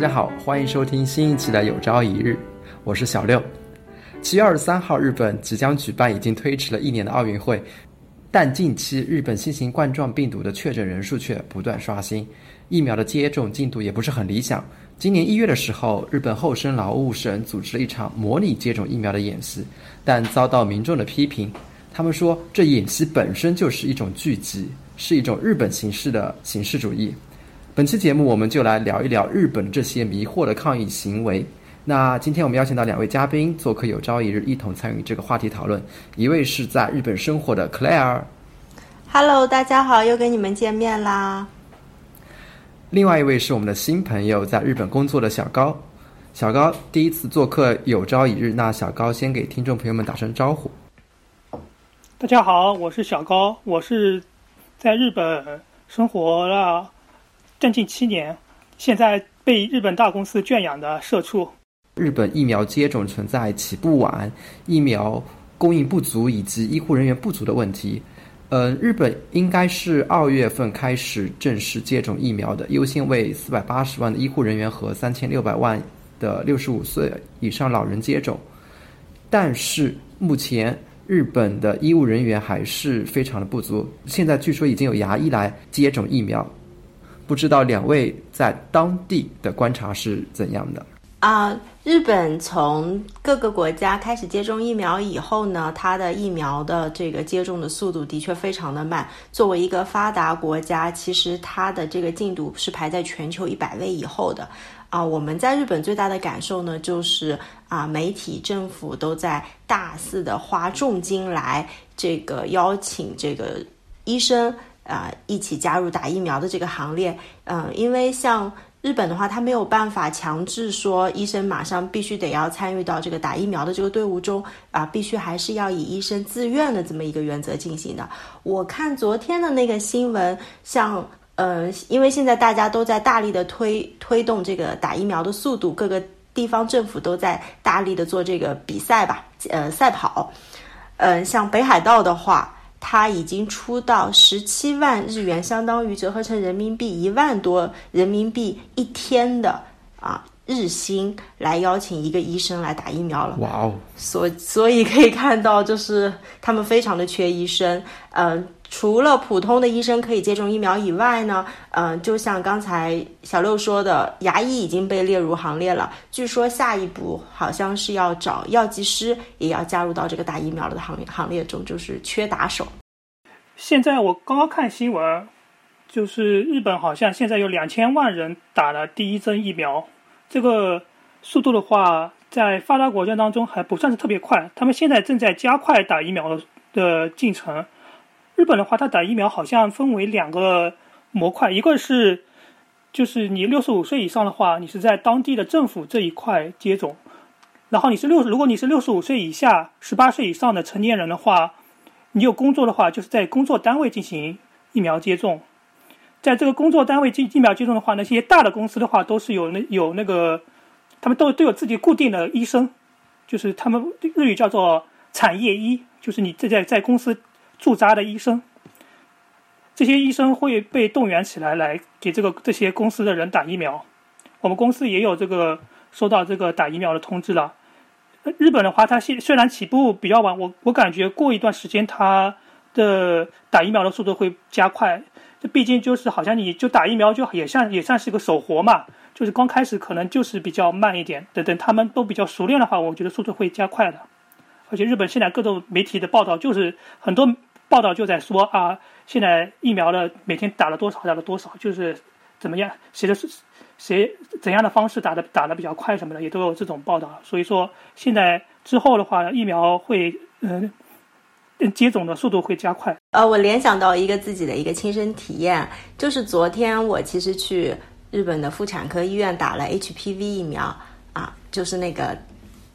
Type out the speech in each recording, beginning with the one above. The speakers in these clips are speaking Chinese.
大家好，欢迎收听新一期的《有朝一日》，我是小六。七月二十三号，日本即将举办已经推迟了一年的奥运会，但近期日本新型冠状病毒的确诊人数却不断刷新，疫苗的接种进度也不是很理想。今年一月的时候，日本厚生劳务省组织了一场模拟接种疫苗的演习，但遭到民众的批评。他们说，这演习本身就是一种聚集，是一种日本形式的形式主义。本期节目，我们就来聊一聊日本这些迷惑的抗议行为。那今天我们邀请到两位嘉宾做客有朝一日，一同参与这个话题讨论。一位是在日本生活的 Claire，Hello，大家好，又跟你们见面啦。另外一位是我们的新朋友，在日本工作的小高。小高第一次做客有朝一日，那小高先给听众朋友们打声招呼。大家好，我是小高，我是在日本生活了。将近七年，现在被日本大公司圈养的社畜。日本疫苗接种存在起步晚、疫苗供应不足以及医护人员不足的问题。呃，日本应该是二月份开始正式接种疫苗的，优先为四百八十万的医护人员和三千六百万的六十五岁以上老人接种。但是目前日本的医务人员还是非常的不足，现在据说已经有牙医来接种疫苗。不知道两位在当地的观察是怎样的啊？日本从各个国家开始接种疫苗以后呢，它的疫苗的这个接种的速度的确非常的慢。作为一个发达国家，其实它的这个进度是排在全球一百位以后的啊。我们在日本最大的感受呢，就是啊，媒体、政府都在大肆的花重金来这个邀请这个医生。啊，一起加入打疫苗的这个行列，嗯，因为像日本的话，他没有办法强制说医生马上必须得要参与到这个打疫苗的这个队伍中啊，必须还是要以医生自愿的这么一个原则进行的。我看昨天的那个新闻，像呃，因为现在大家都在大力的推推动这个打疫苗的速度，各个地方政府都在大力的做这个比赛吧，呃，赛跑，嗯，像北海道的话。他已经出到十七万日元，相当于折合成人民币一万多人民币一天的啊日薪，来邀请一个医生来打疫苗了。哇哦！所所以可以看到，就是他们非常的缺医生。嗯，除了普通的医生可以接种疫苗以外呢，嗯，就像刚才小六说的，牙医已经被列入行列了。据说下一步好像是要找药剂师，也要加入到这个打疫苗的行行列中，就是缺打手。现在我刚刚看新闻，就是日本好像现在有两千万人打了第一针疫苗，这个速度的话，在发达国家当中还不算是特别快。他们现在正在加快打疫苗的的进程。日本的话，它打疫苗好像分为两个模块，一个是就是你六十五岁以上的话，你是在当地的政府这一块接种；然后你是六，如果你是六十五岁以下、十八岁以上的成年人的话。你有工作的话，就是在工作单位进行疫苗接种。在这个工作单位进疫苗接种的话，那些大的公司的话，都是有那有那个，他们都都有自己固定的医生，就是他们日语叫做产业医，就是你在在在公司驻扎的医生。这些医生会被动员起来，来给这个这些公司的人打疫苗。我们公司也有这个收到这个打疫苗的通知了。日本的话，它现虽然起步比较晚，我我感觉过一段时间，它的打疫苗的速度会加快。这毕竟就是好像你就打疫苗，就也像也算是个手活嘛。就是刚开始可能就是比较慢一点，等等他们都比较熟练的话，我觉得速度会加快的。而且日本现在各种媒体的报道，就是很多报道就在说啊，现在疫苗的每天打了多少，打了多少，就是怎么样，谁的。谁怎样的方式打的打的比较快什么的也都有这种报道，所以说现在之后的话，疫苗会嗯接种的速度会加快。呃，我联想到一个自己的一个亲身体验，就是昨天我其实去日本的妇产科医院打了 HPV 疫苗啊，就是那个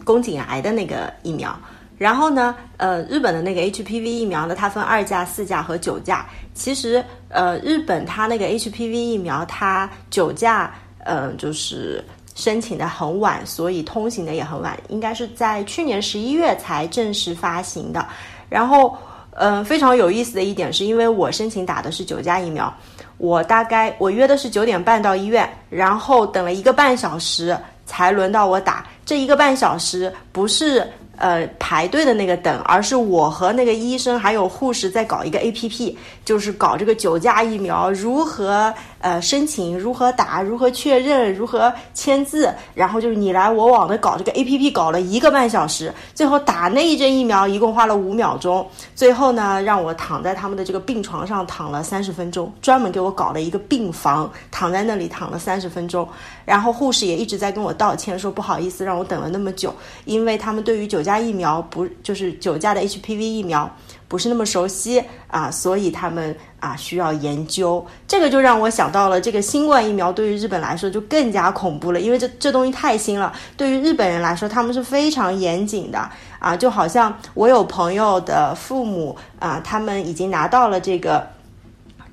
宫颈癌的那个疫苗。然后呢，呃，日本的那个 HPV 疫苗呢，它分二价、四价和九价。其实，呃，日本它那个 HPV 疫苗，它九价。嗯，就是申请的很晚，所以通行的也很晚，应该是在去年十一月才正式发行的。然后，嗯，非常有意思的一点是，因为我申请打的是九价疫苗，我大概我约的是九点半到医院，然后等了一个半小时才轮到我打。这一个半小时不是。呃，排队的那个等，而是我和那个医生还有护士在搞一个 A P P，就是搞这个九价疫苗如何呃申请，如何打，如何确认，如何签字，然后就是你来我往的搞这个 A P P，搞了一个半小时，最后打那一针疫苗一共花了五秒钟，最后呢让我躺在他们的这个病床上躺了三十分钟，专门给我搞了一个病房，躺在那里躺了三十分钟，然后护士也一直在跟我道歉，说不好意思让我等了那么久，因为他们对于九。价疫苗不就是九价的 HPV 疫苗不是那么熟悉啊，所以他们啊需要研究。这个就让我想到了这个新冠疫苗对于日本来说就更加恐怖了，因为这这东西太新了。对于日本人来说，他们是非常严谨的啊，就好像我有朋友的父母啊，他们已经拿到了这个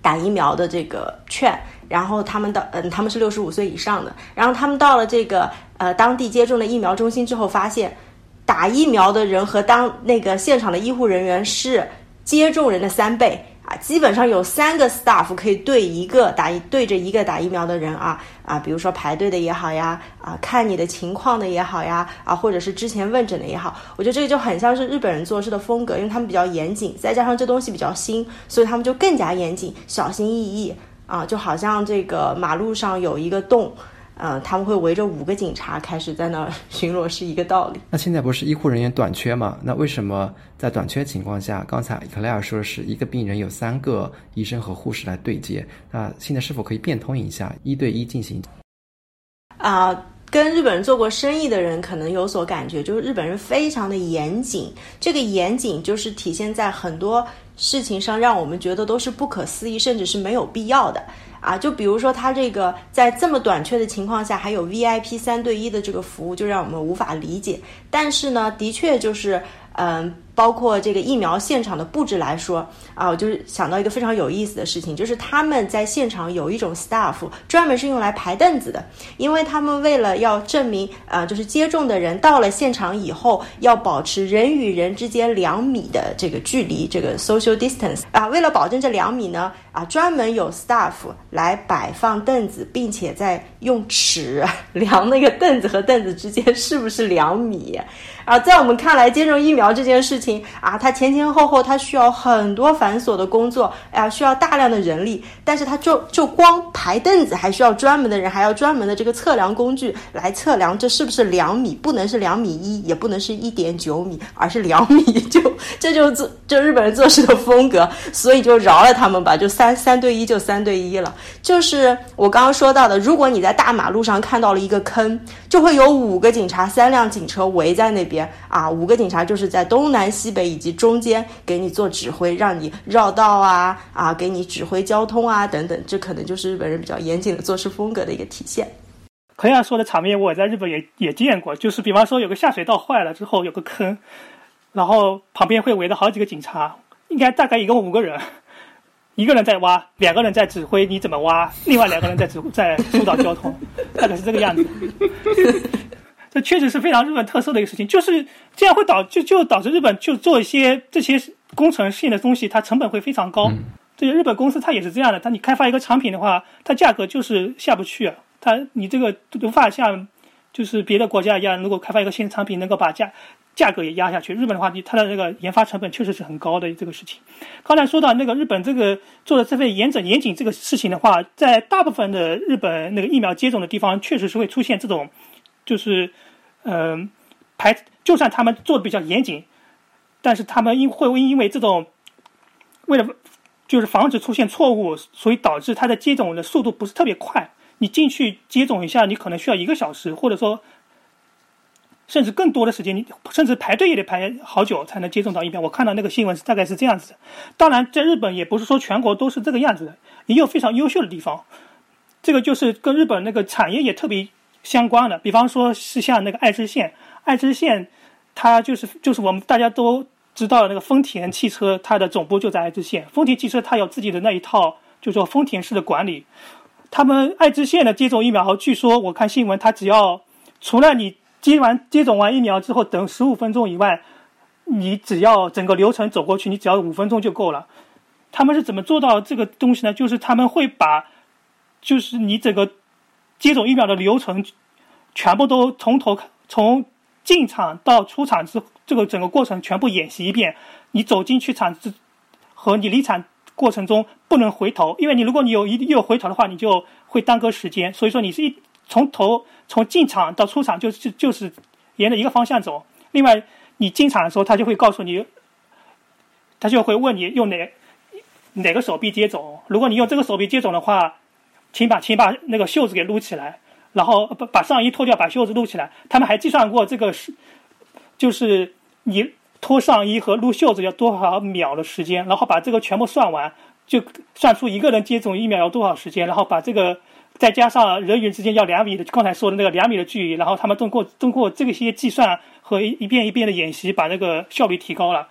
打疫苗的这个券，然后他们到嗯他们是六十五岁以上的，然后他们到了这个呃当地接种的疫苗中心之后，发现。打疫苗的人和当那个现场的医护人员是接种人的三倍啊，基本上有三个 staff 可以对一个打对着一个打疫苗的人啊啊，比如说排队的也好呀啊，看你的情况的也好呀啊，或者是之前问诊的也好，我觉得这个就很像是日本人做事的风格，因为他们比较严谨，再加上这东西比较新，所以他们就更加严谨，小心翼翼啊，就好像这个马路上有一个洞。呃，他们会围着五个警察开始在那儿 巡逻，是一个道理。那现在不是医护人员短缺吗？那为什么在短缺情况下，刚才克莱尔说的是一个病人有三个医生和护士来对接？那现在是否可以变通一下，一对一进行？啊，跟日本人做过生意的人可能有所感觉，就是日本人非常的严谨。这个严谨就是体现在很多事情上，让我们觉得都是不可思议，甚至是没有必要的。啊，就比如说，他这个在这么短缺的情况下，还有 VIP 三对一的这个服务，就让我们无法理解。但是呢，的确就是，嗯。包括这个疫苗现场的布置来说啊，我就是想到一个非常有意思的事情，就是他们在现场有一种 staff 专门是用来排凳子的，因为他们为了要证明啊，就是接种的人到了现场以后要保持人与人之间两米的这个距离，这个 social distance 啊，为了保证这两米呢啊，专门有 staff 来摆放凳子，并且在用尺 量那个凳子和凳子之间是不是两米。啊，在我们看来，接种疫苗这件事情啊，它前前后后它需要很多繁琐的工作，哎呀，需要大量的人力。但是它就就光排凳子，还需要专门的人，还要专门的这个测量工具来测量这是不是两米，不能是两米一，也不能是一点九米，而是两米。就这就做就日本人做事的风格，所以就饶了他们吧，就三三对一就三对一了。就是我刚刚说到的，如果你在大马路上看到了一个坑，就会有五个警察、三辆警车围在那。边边啊，五个警察就是在东南西北以及中间给你做指挥，让你绕道啊啊，给你指挥交通啊等等，这可能就是日本人比较严谨的做事风格的一个体现。同样说的场面，我在日本也也见过，就是比方说有个下水道坏了之后有个坑，然后旁边会围着好几个警察，应该大概一共五个人，一个人在挖，两个人在指挥你怎么挖，另外两个人在指在疏导交通，大概是这个样子。这确实是非常日本特色的一个事情，就是这样会导就就导致日本就做一些这些工程性的东西，它成本会非常高。这些日本公司它也是这样的，它你开发一个产品的话，它价格就是下不去，它你这个无法像就是别的国家一样，如果开发一个新产品能够把价价格也压下去。日本的话，你它的那个研发成本确实是很高的这个事情。刚才说到那个日本这个做的这份严整严谨这个事情的话，在大部分的日本那个疫苗接种的地方，确实是会出现这种。就是，嗯，排就算他们做的比较严谨，但是他们因会因为这种，为了就是防止出现错误，所以导致它的接种的速度不是特别快。你进去接种一下，你可能需要一个小时，或者说甚至更多的时间，你甚至排队也得排好久才能接种到疫苗。我看到那个新闻是大概是这样子的。当然，在日本也不是说全国都是这个样子的，也有非常优秀的地方。这个就是跟日本那个产业也特别。相关的，比方说是像那个爱知县，爱知县，它就是就是我们大家都知道那个丰田汽车，它的总部就在爱知县。丰田汽车它有自己的那一套，就说丰田式的管理。他们爱知县的接种疫苗，据说我看新闻，它只要除了你接完接种完疫苗之后等十五分钟以外，你只要整个流程走过去，你只要五分钟就够了。他们是怎么做到这个东西呢？就是他们会把，就是你整个接种疫苗的流程，全部都从头从进场到出厂之这个整个过程全部演习一遍。你走进去场子和你离场过程中不能回头，因为你如果你有一有回头的话，你就会耽搁时间。所以说你是一从头从进场到出厂就是就是沿着一个方向走。另外，你进场的时候，他就会告诉你，他就会问你用哪哪个手臂接种。如果你用这个手臂接种的话，请把请把那个袖子给撸起来，然后把把上衣脱掉，把袖子撸起来。他们还计算过这个是，就是你。脱上衣和撸袖子要多少秒的时间？然后把这个全部算完，就算出一个人接种疫苗要多少时间。然后把这个再加上人与人之间要两米的，刚才说的那个两米的距离。然后他们通过通过这些计算和一遍一遍的演习，把那个效率提高了。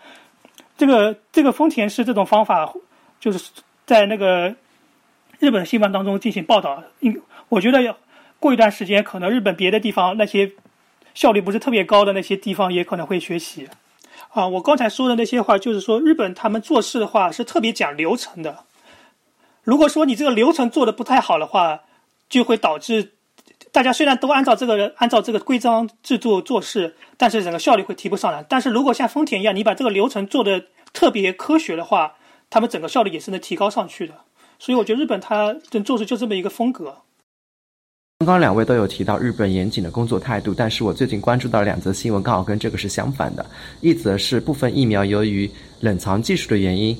这个这个丰田是这种方法，就是在那个日本新闻当中进行报道。应我觉得要过一段时间，可能日本别的地方那些效率不是特别高的那些地方也可能会学习。啊，我刚才说的那些话，就是说日本他们做事的话是特别讲流程的。如果说你这个流程做的不太好的话，就会导致大家虽然都按照这个按照这个规章制度做事，但是整个效率会提不上来。但是如果像丰田一样，你把这个流程做的特别科学的话，他们整个效率也是能提高上去的。所以我觉得日本他做事就这么一个风格。刚刚两位都有提到日本严谨的工作态度，但是我最近关注到两则新闻，刚好跟这个是相反的。一则是部分疫苗由于冷藏技术的原因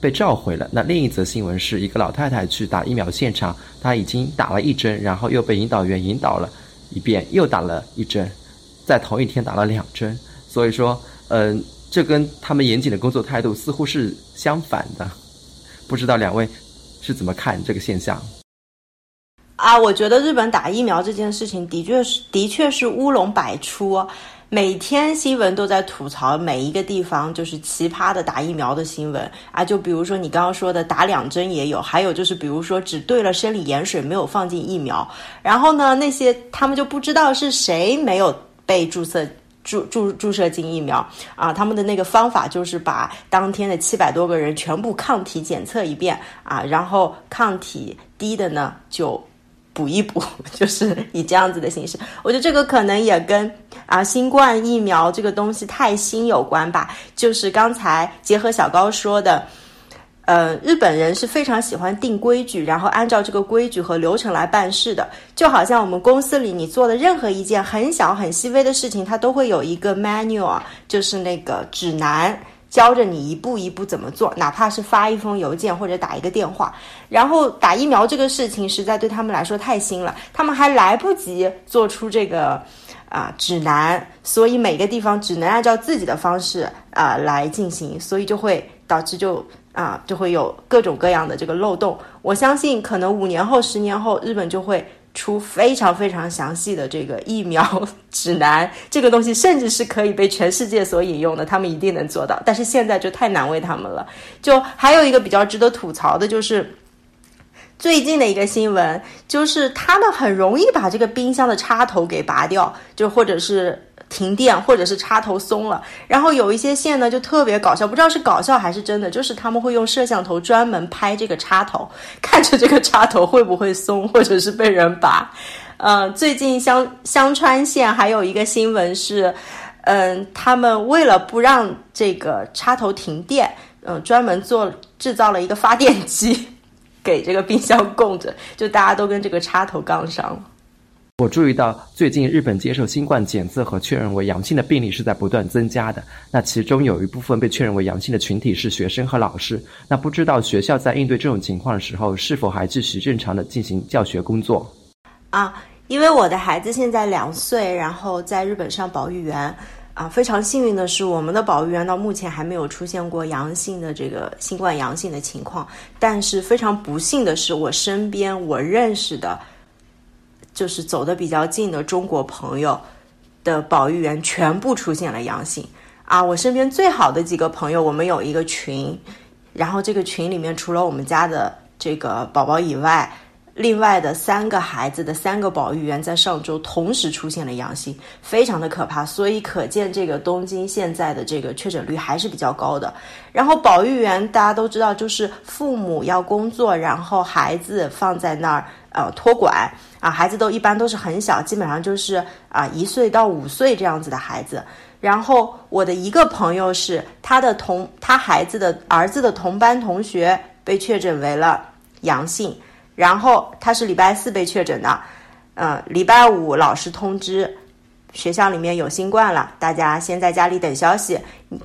被召回了，那另一则新闻是一个老太太去打疫苗现场，她已经打了一针，然后又被引导员引导了一遍，又打了一针，在同一天打了两针。所以说，嗯，这跟他们严谨的工作态度似乎是相反的。不知道两位是怎么看这个现象？啊，我觉得日本打疫苗这件事情的确是的确是乌龙百出，每天新闻都在吐槽每一个地方就是奇葩的打疫苗的新闻。啊，就比如说你刚刚说的打两针也有，还有就是比如说只兑了生理盐水没有放进疫苗，然后呢那些他们就不知道是谁没有被注射注注注射进疫苗啊，他们的那个方法就是把当天的七百多个人全部抗体检测一遍啊，然后抗体低的呢就。补一补，就是以这样子的形式。我觉得这个可能也跟啊新冠疫苗这个东西太新有关吧。就是刚才结合小高说的，呃，日本人是非常喜欢定规矩，然后按照这个规矩和流程来办事的。就好像我们公司里你做的任何一件很小很细微的事情，它都会有一个 manual，就是那个指南。教着你一步一步怎么做，哪怕是发一封邮件或者打一个电话。然后打疫苗这个事情实在对他们来说太新了，他们还来不及做出这个啊指南，所以每个地方只能按照自己的方式啊来进行，所以就会导致就啊就会有各种各样的这个漏洞。我相信可能五年后、十年后，日本就会。出非常非常详细的这个疫苗指南，这个东西甚至是可以被全世界所引用的，他们一定能做到。但是现在就太难为他们了。就还有一个比较值得吐槽的，就是最近的一个新闻，就是他们很容易把这个冰箱的插头给拔掉，就或者是。停电或者是插头松了，然后有一些线呢就特别搞笑，不知道是搞笑还是真的，就是他们会用摄像头专门拍这个插头，看着这个插头会不会松或者是被人拔。嗯，最近香香川县还有一个新闻是，嗯，他们为了不让这个插头停电，嗯，专门做制造了一个发电机 给这个冰箱供着，就大家都跟这个插头杠上了。我注意到，最近日本接受新冠检测和确认为阳性的病例是在不断增加的。那其中有一部分被确认为阳性的群体是学生和老师。那不知道学校在应对这种情况的时候，是否还继续正常的进行教学工作？啊，因为我的孩子现在两岁，然后在日本上保育园。啊，非常幸运的是，我们的保育员到目前还没有出现过阳性的这个新冠阳性的情况。但是非常不幸的是，我身边我认识的。就是走的比较近的中国朋友的保育员全部出现了阳性啊！我身边最好的几个朋友，我们有一个群，然后这个群里面除了我们家的这个宝宝以外，另外的三个孩子的三个保育员在上周同时出现了阳性，非常的可怕。所以可见这个东京现在的这个确诊率还是比较高的。然后保育员大家都知道，就是父母要工作，然后孩子放在那儿呃托管啊，孩子都一般都是很小，基本上就是啊一岁到五岁这样子的孩子。然后我的一个朋友是他的同他孩子的儿子的同班同学被确诊为了阳性。然后他是礼拜四被确诊的，呃，礼拜五老师通知学校里面有新冠了，大家先在家里等消息，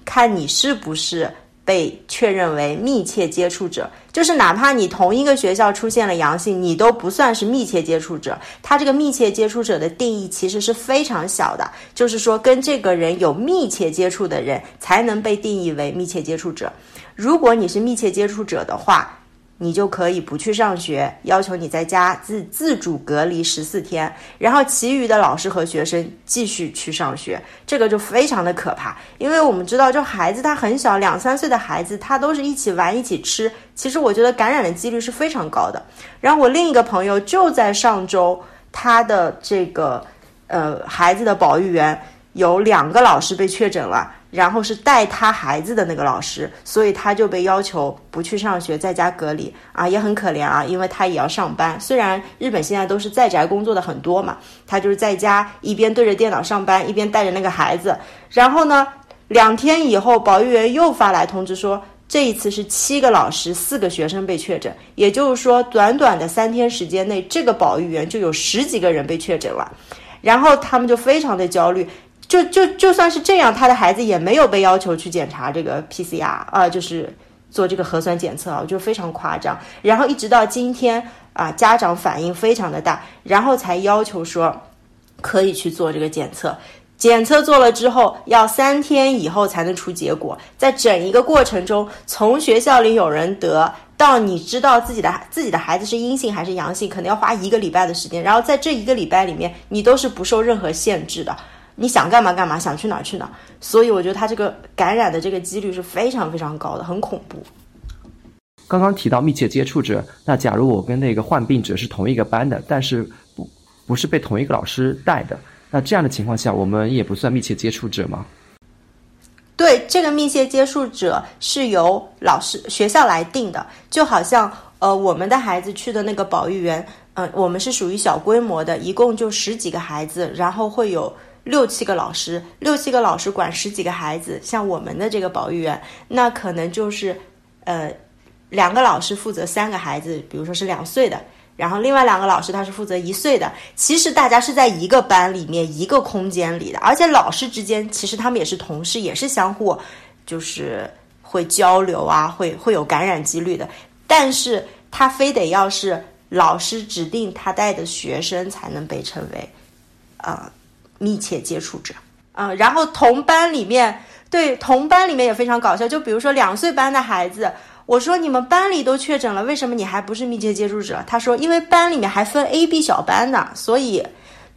看你是不是被确认为密切接触者。就是哪怕你同一个学校出现了阳性，你都不算是密切接触者。他这个密切接触者的定义其实是非常小的，就是说跟这个人有密切接触的人才能被定义为密切接触者。如果你是密切接触者的话，你就可以不去上学，要求你在家自自主隔离十四天，然后其余的老师和学生继续去上学，这个就非常的可怕。因为我们知道，就孩子他很小，两三岁的孩子，他都是一起玩一起吃，其实我觉得感染的几率是非常高的。然后我另一个朋友就在上周，他的这个呃孩子的保育员有两个老师被确诊了。然后是带他孩子的那个老师，所以他就被要求不去上学，在家隔离啊，也很可怜啊，因为他也要上班。虽然日本现在都是在宅工作的很多嘛，他就是在家一边对着电脑上班，一边带着那个孩子。然后呢，两天以后，保育员又发来通知说，这一次是七个老师、四个学生被确诊，也就是说，短短的三天时间内，这个保育员就有十几个人被确诊了。然后他们就非常的焦虑。就就就算是这样，他的孩子也没有被要求去检查这个 PCR 啊，就是做这个核酸检测啊，我就非常夸张。然后一直到今天啊，家长反应非常的大，然后才要求说可以去做这个检测。检测做了之后，要三天以后才能出结果。在整一个过程中，从学校里有人得到你知道自己的自己的孩子是阴性还是阳性，可能要花一个礼拜的时间。然后在这一个礼拜里面，你都是不受任何限制的。你想干嘛干嘛，想去哪儿去哪儿，所以我觉得他这个感染的这个几率是非常非常高的，很恐怖。刚刚提到密切接触者，那假如我跟那个患病者是同一个班的，但是不不是被同一个老师带的，那这样的情况下，我们也不算密切接触者吗？对，这个密切接触者是由老师学校来定的，就好像呃我们的孩子去的那个保育园，嗯，我们是属于小规模的，一共就十几个孩子，然后会有。六七个老师，六七个老师管十几个孩子，像我们的这个保育员，那可能就是，呃，两个老师负责三个孩子，比如说是两岁的，然后另外两个老师他是负责一岁的。其实大家是在一个班里面一个空间里的，而且老师之间其实他们也是同事，也是相互就是会交流啊，会会有感染几率的。但是他非得要是老师指定他带的学生才能被称为，啊。密切接触者，嗯，然后同班里面，对同班里面也非常搞笑。就比如说两岁班的孩子，我说你们班里都确诊了，为什么你还不是密切接触者？他说因为班里面还分 A、B 小班呢，所以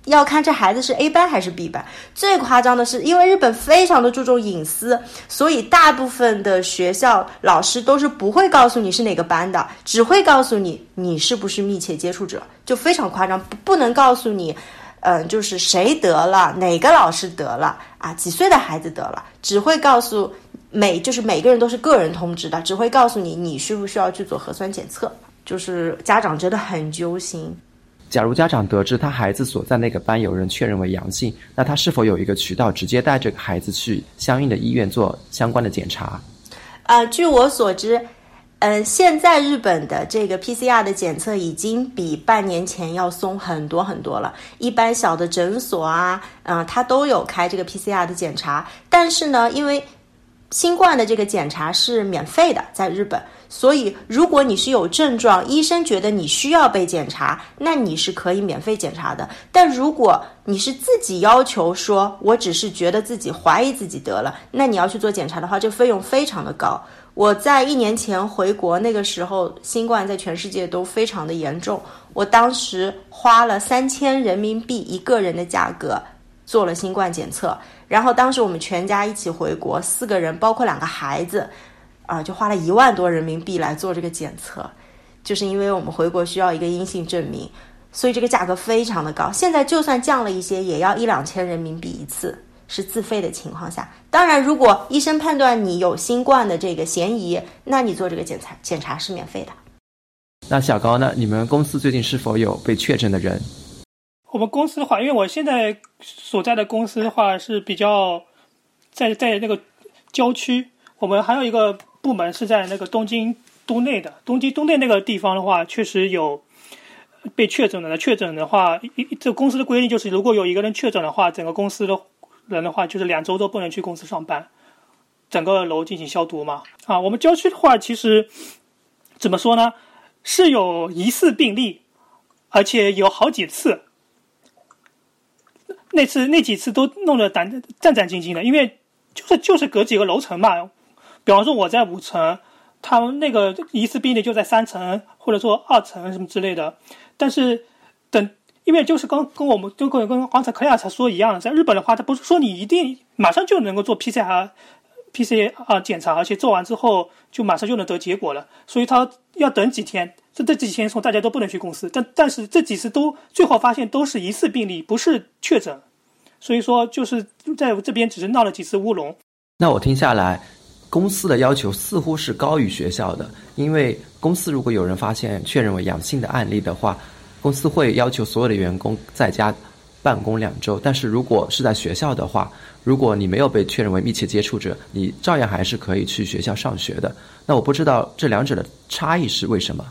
要看这孩子是 A 班还是 B 班。最夸张的是，因为日本非常的注重隐私，所以大部分的学校老师都是不会告诉你是哪个班的，只会告诉你你是不是密切接触者，就非常夸张，不不能告诉你。嗯，就是谁得了，哪个老师得了啊？几岁的孩子得了，只会告诉每，就是每个人都是个人通知的，只会告诉你你需不需要去做核酸检测。就是家长真的很揪心。假如家长得知他孩子所在那个班有人确认为阳性，那他是否有一个渠道直接带这个孩子去相应的医院做相关的检查？呃，据我所知。嗯，现在日本的这个 PCR 的检测已经比半年前要松很多很多了。一般小的诊所啊，嗯，它都有开这个 PCR 的检查。但是呢，因为新冠的这个检查是免费的，在日本，所以如果你是有症状，医生觉得你需要被检查，那你是可以免费检查的。但如果你是自己要求说，我只是觉得自己怀疑自己得了，那你要去做检查的话，这费用非常的高。我在一年前回国，那个时候新冠在全世界都非常的严重。我当时花了三千人民币一个人的价格做了新冠检测，然后当时我们全家一起回国，四个人包括两个孩子，啊，就花了一万多人民币来做这个检测。就是因为我们回国需要一个阴性证明，所以这个价格非常的高。现在就算降了一些，也要一两千人民币一次，是自费的情况下。当然，如果医生判断你有新冠的这个嫌疑，那你做这个检查检查是免费的。那小高呢？你们公司最近是否有被确诊的人？我们公司的话，因为我现在所在的公司的话是比较在在那个郊区，我们还有一个部门是在那个东京都内的。东京都内那个地方的话，确实有被确诊的。确诊的话，一这公司的规定就是，如果有一个人确诊的话，整个公司的人的话，就是两周都不能去公司上班，整个楼进行消毒嘛。啊，我们郊区的话，其实怎么说呢？是有疑似病例，而且有好几次。那次那几次都弄得胆战战兢兢的，因为就是就是隔几个楼层嘛。比方说我在五层，他们那个疑似病例就在三层或者说二层什么之类的。但是等，因为就是跟跟我们就跟跟刚才克莱尔才说一样的，在日本的话，他不是说你一定马上就能够做 PCR。P C 啊，检查，而且做完之后就马上就能得结果了，所以他要等几天。这这几天从大家都不能去公司，但但是这几次都最后发现都是疑似病例，不是确诊，所以说就是在这边只是闹了几次乌龙。那我听下来，公司的要求似乎是高于学校的，因为公司如果有人发现确认为阳性的案例的话，公司会要求所有的员工在家办公两周，但是如果是在学校的话。如果你没有被确认为密切接触者，你照样还是可以去学校上学的。那我不知道这两者的差异是为什么？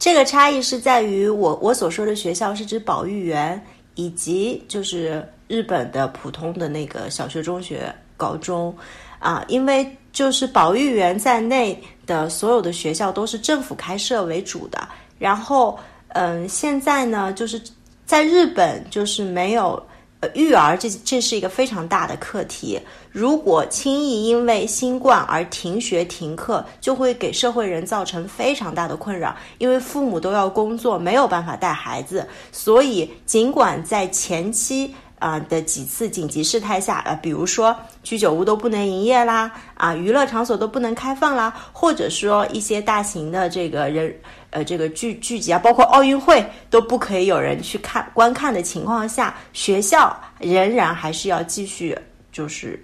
这个差异是在于我我所说的学校是指保育园以及就是日本的普通的那个小学、中学、高中啊，因为就是保育园在内的所有的学校都是政府开设为主的。然后嗯，现在呢，就是在日本就是没有。呃，育儿这这是一个非常大的课题。如果轻易因为新冠而停学停课，就会给社会人造成非常大的困扰。因为父母都要工作，没有办法带孩子，所以尽管在前期啊的几次紧急事态下，呃，比如说居酒屋都不能营业啦，啊，娱乐场所都不能开放啦，或者说一些大型的这个人。呃，这个聚聚集啊，包括奥运会都不可以有人去看观看的情况下，学校仍然还是要继续就是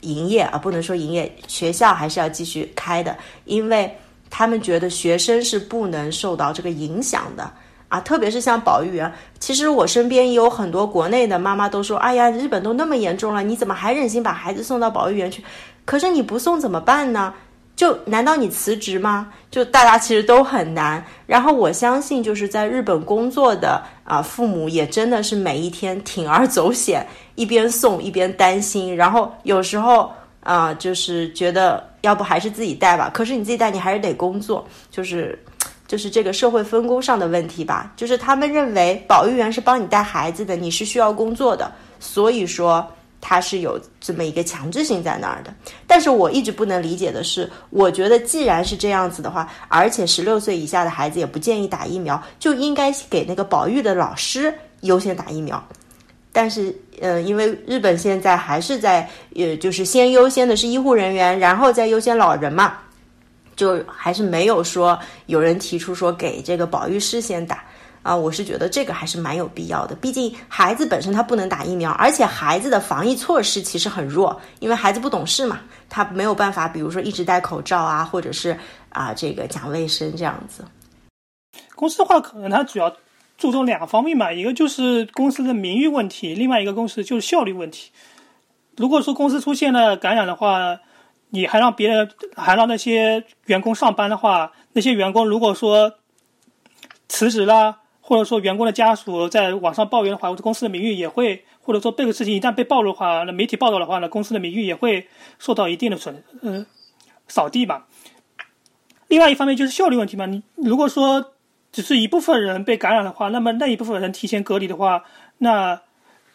营业啊，不能说营业，学校还是要继续开的，因为他们觉得学生是不能受到这个影响的啊，特别是像保育员，其实我身边也有很多国内的妈妈都说，哎呀，日本都那么严重了，你怎么还忍心把孩子送到保育园去？可是你不送怎么办呢？就难道你辞职吗？就大家其实都很难。然后我相信，就是在日本工作的啊，父母也真的是每一天铤而走险，一边送一边担心。然后有时候啊，就是觉得要不还是自己带吧。可是你自己带，你还是得工作，就是就是这个社会分工上的问题吧。就是他们认为保育员是帮你带孩子的，你是需要工作的，所以说。它是有这么一个强制性在那儿的，但是我一直不能理解的是，我觉得既然是这样子的话，而且十六岁以下的孩子也不建议打疫苗，就应该给那个保育的老师优先打疫苗。但是，呃，因为日本现在还是在，呃，就是先优先的是医护人员，然后再优先老人嘛，就还是没有说有人提出说给这个保育师先打。啊，我是觉得这个还是蛮有必要的。毕竟孩子本身他不能打疫苗，而且孩子的防疫措施其实很弱，因为孩子不懂事嘛，他没有办法，比如说一直戴口罩啊，或者是啊这个讲卫生这样子。公司的话，可能它主要注重两个方面嘛，一个就是公司的名誉问题，另外一个公司就是效率问题。如果说公司出现了感染的话，你还让别人还让那些员工上班的话，那些员工如果说辞职了。或者说员工的家属在网上抱怨的话，公司的名誉也会，或者说这个事情一旦被暴露的话，那媒体报道的话呢，公司的名誉也会受到一定的损，呃，扫地吧。另外一方面就是效率问题嘛，你如果说只是一部分人被感染的话，那么那一部分人提前隔离的话，那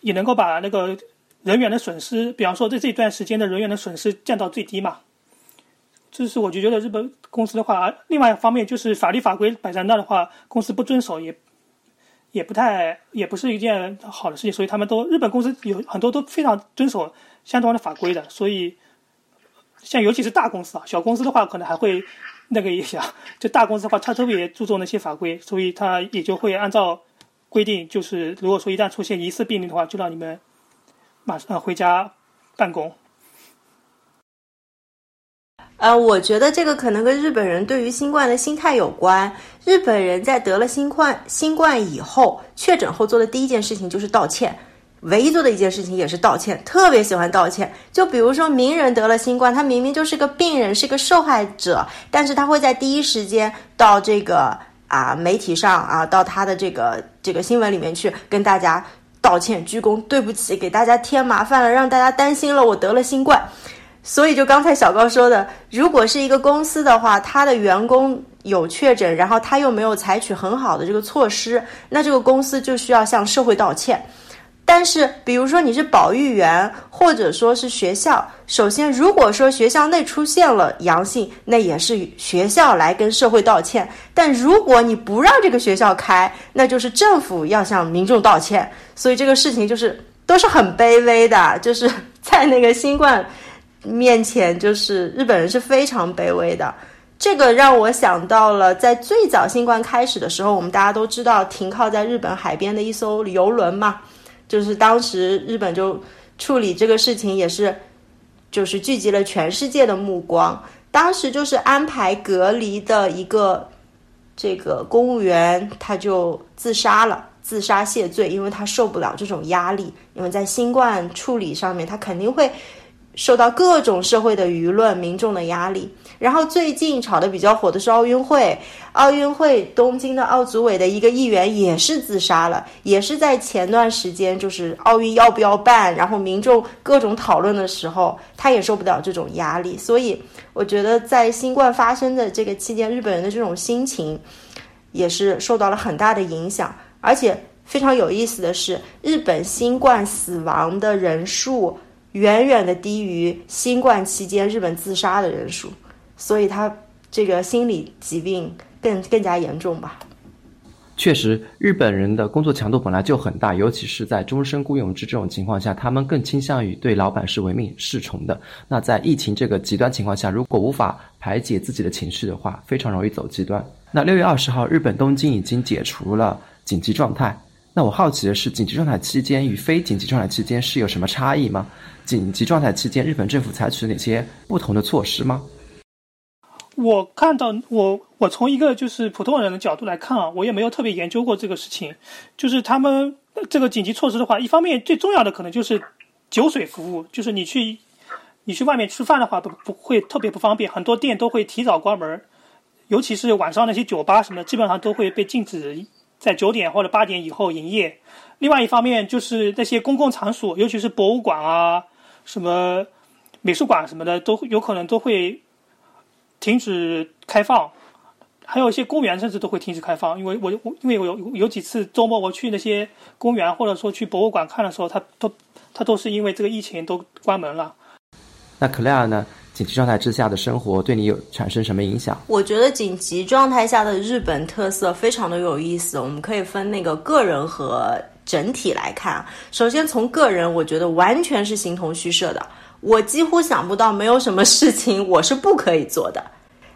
也能够把那个人员的损失，比方说在这段时间的人员的损失降到最低嘛。这是我就觉得日本公司的话，另外一方面就是法律法规摆在那的话，公司不遵守也。也不太，也不是一件好的事情，所以他们都日本公司有很多都非常遵守相关的法规的，所以像尤其是大公司啊，小公司的话可能还会那个也想，就大公司的话，他特别注重那些法规，所以他也就会按照规定，就是如果说一旦出现疑似病例的话，就让你们马上回家办公。呃，我觉得这个可能跟日本人对于新冠的心态有关。日本人在得了新冠新冠以后，确诊后做的第一件事情就是道歉，唯一做的一件事情也是道歉，特别喜欢道歉。就比如说名人得了新冠，他明明就是个病人，是个受害者，但是他会在第一时间到这个啊媒体上啊，到他的这个这个新闻里面去跟大家道歉、鞠躬，对不起，给大家添麻烦了，让大家担心了，我得了新冠。所以，就刚才小高说的，如果是一个公司的话，他的员工有确诊，然后他又没有采取很好的这个措施，那这个公司就需要向社会道歉。但是，比如说你是保育员，或者说是学校，首先，如果说学校内出现了阳性，那也是学校来跟社会道歉。但如果你不让这个学校开，那就是政府要向民众道歉。所以这个事情就是都是很卑微的，就是在那个新冠。面前就是日本人是非常卑微的，这个让我想到了在最早新冠开始的时候，我们大家都知道停靠在日本海边的一艘游轮嘛，就是当时日本就处理这个事情也是，就是聚集了全世界的目光。当时就是安排隔离的一个这个公务员，他就自杀了，自杀谢罪，因为他受不了这种压力，因为在新冠处理上面，他肯定会。受到各种社会的舆论、民众的压力，然后最近炒得比较火的是奥运会。奥运会东京的奥组委的一个议员也是自杀了，也是在前段时间，就是奥运要不要办，然后民众各种讨论的时候，他也受不了这种压力。所以，我觉得在新冠发生的这个期间，日本人的这种心情也是受到了很大的影响。而且非常有意思的是，日本新冠死亡的人数。远远的低于新冠期间日本自杀的人数，所以他这个心理疾病更更加严重吧。确实，日本人的工作强度本来就很大，尤其是在终身雇佣制这种情况下，他们更倾向于对老板是唯命是从的。那在疫情这个极端情况下，如果无法排解自己的情绪的话，非常容易走极端。那六月二十号，日本东京已经解除了紧急状态。那我好奇的是，紧急状态期间与非紧急状态期间是有什么差异吗？紧急状态期间，日本政府采取哪些不同的措施吗？我看到，我我从一个就是普通人的角度来看啊，我也没有特别研究过这个事情。就是他们这个紧急措施的话，一方面最重要的可能就是酒水服务，就是你去你去外面吃饭的话，不不会特别不方便，很多店都会提早关门，尤其是晚上那些酒吧什么的，基本上都会被禁止在九点或者八点以后营业。另外一方面就是那些公共场所，尤其是博物馆啊。什么美术馆什么的都有可能都会停止开放，还有一些公园甚至都会停止开放。因为我我因为我有有几次周末我去那些公园或者说去博物馆看的时候，它都它都是因为这个疫情都关门了。那克莱尔呢？紧急状态之下的生活对你有产生什么影响？我觉得紧急状态下的日本特色非常的有意思。我们可以分那个个人和。整体来看，首先从个人，我觉得完全是形同虚设的。我几乎想不到没有什么事情我是不可以做的。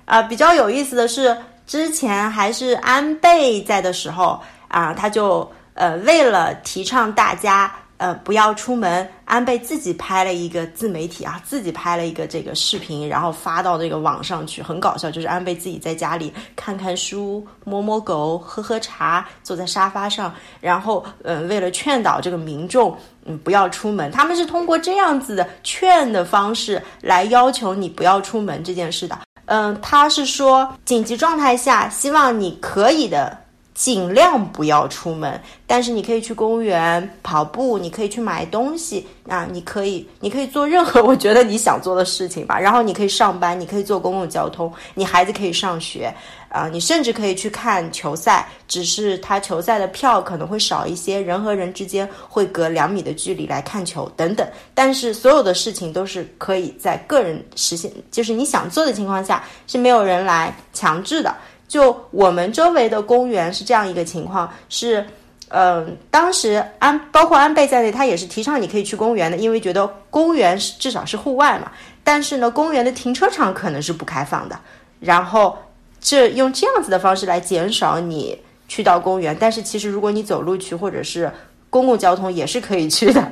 啊，比较有意思的是，之前还是安倍在的时候啊，他就呃为了提倡大家。呃，不要出门。安倍自己拍了一个自媒体啊，自己拍了一个这个视频，然后发到这个网上去，很搞笑。就是安倍自己在家里看看书、摸摸狗、喝喝茶，坐在沙发上，然后嗯，为了劝导这个民众嗯不要出门，他们是通过这样子的劝的方式来要求你不要出门这件事的。嗯，他是说紧急状态下，希望你可以的。尽量不要出门，但是你可以去公园跑步，你可以去买东西啊，你可以，你可以做任何我觉得你想做的事情吧。然后你可以上班，你可以坐公共交通，你孩子可以上学啊，你甚至可以去看球赛，只是他球赛的票可能会少一些，人和人之间会隔两米的距离来看球等等。但是所有的事情都是可以在个人实现，就是你想做的情况下是没有人来强制的。就我们周围的公园是这样一个情况，是，嗯，当时安包括安倍在内，他也是提倡你可以去公园的，因为觉得公园是至少是户外嘛。但是呢，公园的停车场可能是不开放的。然后这用这样子的方式来减少你去到公园。但是其实如果你走路去，或者是公共交通也是可以去的。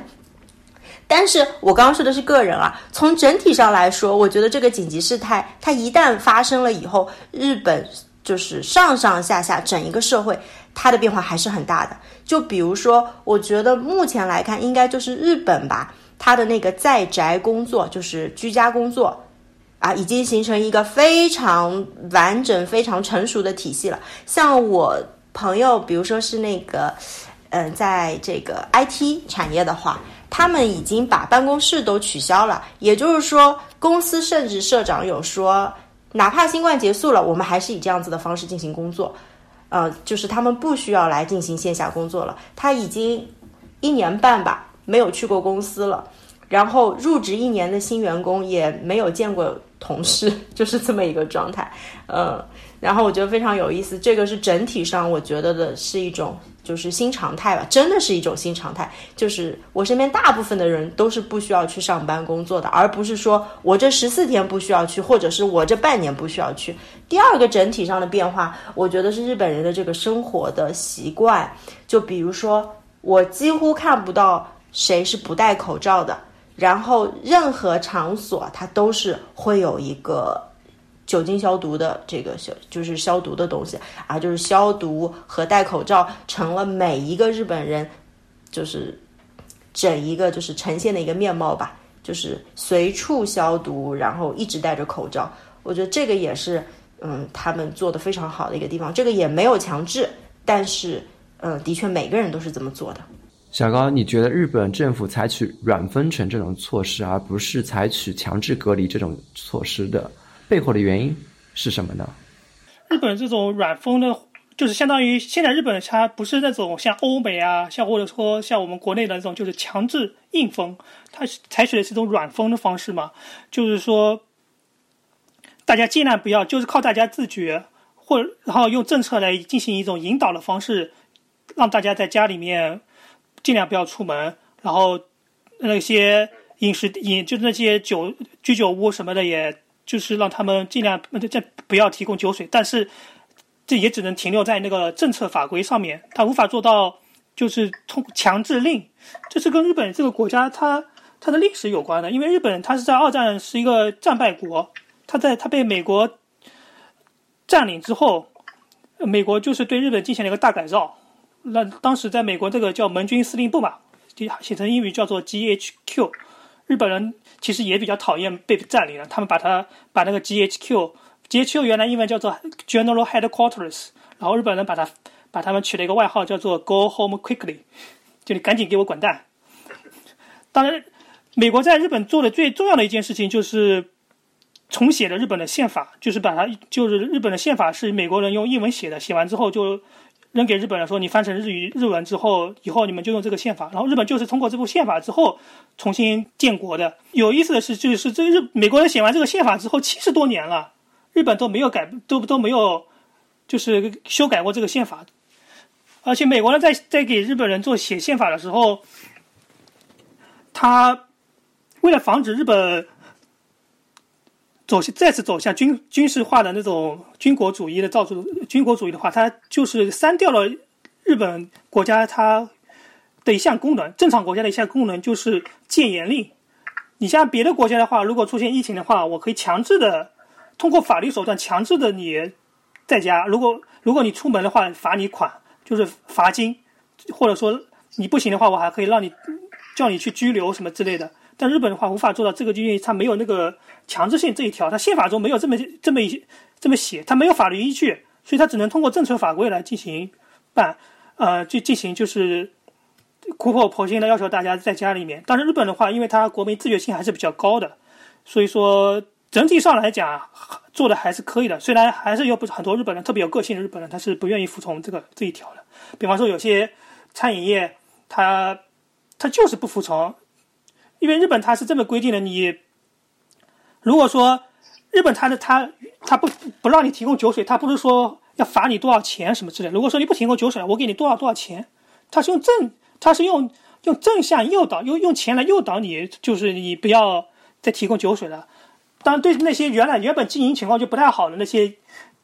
但是我刚刚说的是个人啊，从整体上来说，我觉得这个紧急事态它一旦发生了以后，日本就是上上下下整一个社会它的变化还是很大的。就比如说，我觉得目前来看，应该就是日本吧，它的那个在宅工作，就是居家工作啊，已经形成一个非常完整、非常成熟的体系了。像我朋友，比如说是那个，嗯，在这个 IT 产业的话。他们已经把办公室都取消了，也就是说，公司甚至社长有说，哪怕新冠结束了，我们还是以这样子的方式进行工作，呃，就是他们不需要来进行线下工作了。他已经一年半吧没有去过公司了，然后入职一年的新员工也没有见过同事，就是这么一个状态，嗯，然后我觉得非常有意思，这个是整体上我觉得的是一种。就是新常态吧，真的是一种新常态。就是我身边大部分的人都是不需要去上班工作的，而不是说我这十四天不需要去，或者是我这半年不需要去。第二个整体上的变化，我觉得是日本人的这个生活的习惯。就比如说，我几乎看不到谁是不戴口罩的，然后任何场所它都是会有一个。酒精消毒的这个消就是消毒的东西啊，就是消毒和戴口罩成了每一个日本人就是整一个就是呈现的一个面貌吧，就是随处消毒，然后一直戴着口罩。我觉得这个也是嗯他们做的非常好的一个地方。这个也没有强制，但是嗯的确每个人都是这么做的。小高，你觉得日本政府采取软封城这种措施，而不是采取强制隔离这种措施的？背后的原因是什么呢？日本这种软封的，就是相当于现在日本它不是那种像欧美啊，像或者说像我们国内的那种，就是强制硬封，它采取的是一种软封的方式嘛，就是说大家尽量不要，就是靠大家自觉，或然后用政策来进行一种引导的方式，让大家在家里面尽量不要出门，然后那些饮食饮就是那些酒居酒屋什么的也。就是让他们尽量这不要提供酒水，但是这也只能停留在那个政策法规上面，他无法做到就是通强制令。这是跟日本这个国家它它的历史有关的，因为日本它是在二战是一个战败国，它在它被美国占领之后，美国就是对日本进行了一个大改造。那当时在美国这个叫盟军司令部嘛，就写成英语叫做 GHQ，日本人。其实也比较讨厌被占领了，他们把它把那个 G H Q，G H Q 原来英文叫做 General Headquarters，然后日本人把它把他们取了一个外号叫做 Go Home Quickly，就你赶紧给我滚蛋。当然，美国在日本做的最重要的一件事情就是重写了日本的宪法，就是把它就是日本的宪法是美国人用英文写的，写完之后就。扔给日本人说：“你翻成日语日文之后，以后你们就用这个宪法。”然后日本就是通过这部宪法之后重新建国的。有意思的是，就是这日美国人写完这个宪法之后，七十多年了，日本都没有改，都都没有就是修改过这个宪法。而且美国人在在给日本人做写宪法的时候，他为了防止日本。走再次走向军军事化的那种军国主义的造出军国主义的话，它就是删掉了日本国家它的一项功能，正常国家的一项功能就是戒严令。你像别的国家的话，如果出现疫情的话，我可以强制的通过法律手段强制的你在家，如果如果你出门的话，罚你款，就是罚金，或者说你不行的话，我还可以让你叫你去拘留什么之类的。但日本的话无法做到这个，就因为它没有那个强制性这一条，它宪法中没有这么这么一些这么写，它没有法律依据，所以它只能通过政策法规来进行办，呃，去进行就是苦口婆心的要求大家在家里面。但是日本的话，因为它国民自觉性还是比较高的，所以说整体上来讲做的还是可以的。虽然还是有不很多日本人特别有个性的日本人，他是不愿意服从这个这一条的。比方说有些餐饮业，他他就是不服从。因为日本它是这么规定的，你如果说日本它的它它不不让你提供酒水，它不是说要罚你多少钱什么之类。如果说你不提供酒水，我给你多少多少钱，它是用正它是用用正向诱导，用用钱来诱导你，就是你不要再提供酒水了。当然，对那些原来原本经营情况就不太好的那些，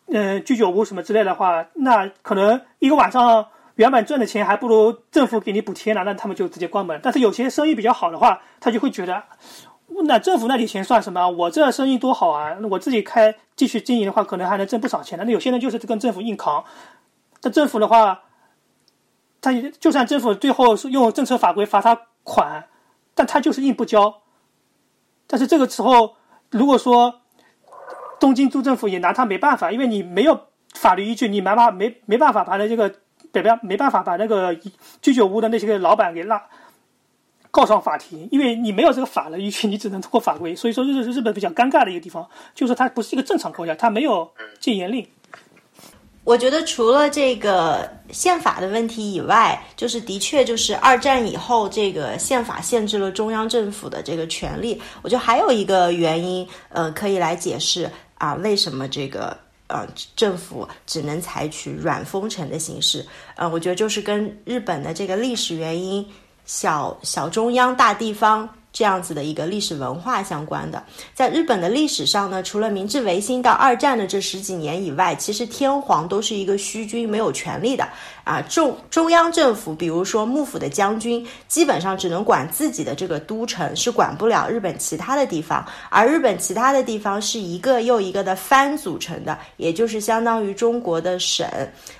嗯，居酒屋什么之类的话，那可能一个晚上原本赚的钱还不如政府给你补贴呢，那他们就直接关门。但是有些生意比较好的话，他就会觉得，那政府那点钱算什么？我这生意多好啊！我自己开继续经营的话，可能还能挣不少钱的。那有些人就是跟政府硬扛，但政府的话。他就算政府最后是用政策法规罚他款，但他就是硬不交。但是这个时候，如果说东京都政府也拿他没办法，因为你没有法律依据，你没办没没办法把他这个北边没办法把那个居酒屋的那些个老板给拉告上法庭，因为你没有这个法律依据，你只能通过法规。所以说，日日本比较尴尬的一个地方，就是它不是一个正常国家，它没有禁言令。我觉得除了这个宪法的问题以外，就是的确就是二战以后这个宪法限制了中央政府的这个权利。我觉得还有一个原因，呃，可以来解释啊，为什么这个呃政府只能采取软封城的形式？呃，我觉得就是跟日本的这个历史原因，小小中央大地方。这样子的一个历史文化相关的，在日本的历史上呢，除了明治维新到二战的这十几年以外，其实天皇都是一个虚君，没有权力的啊。中中央政府，比如说幕府的将军，基本上只能管自己的这个都城，是管不了日本其他的地方。而日本其他的地方是一个又一个的藩组成的，也就是相当于中国的省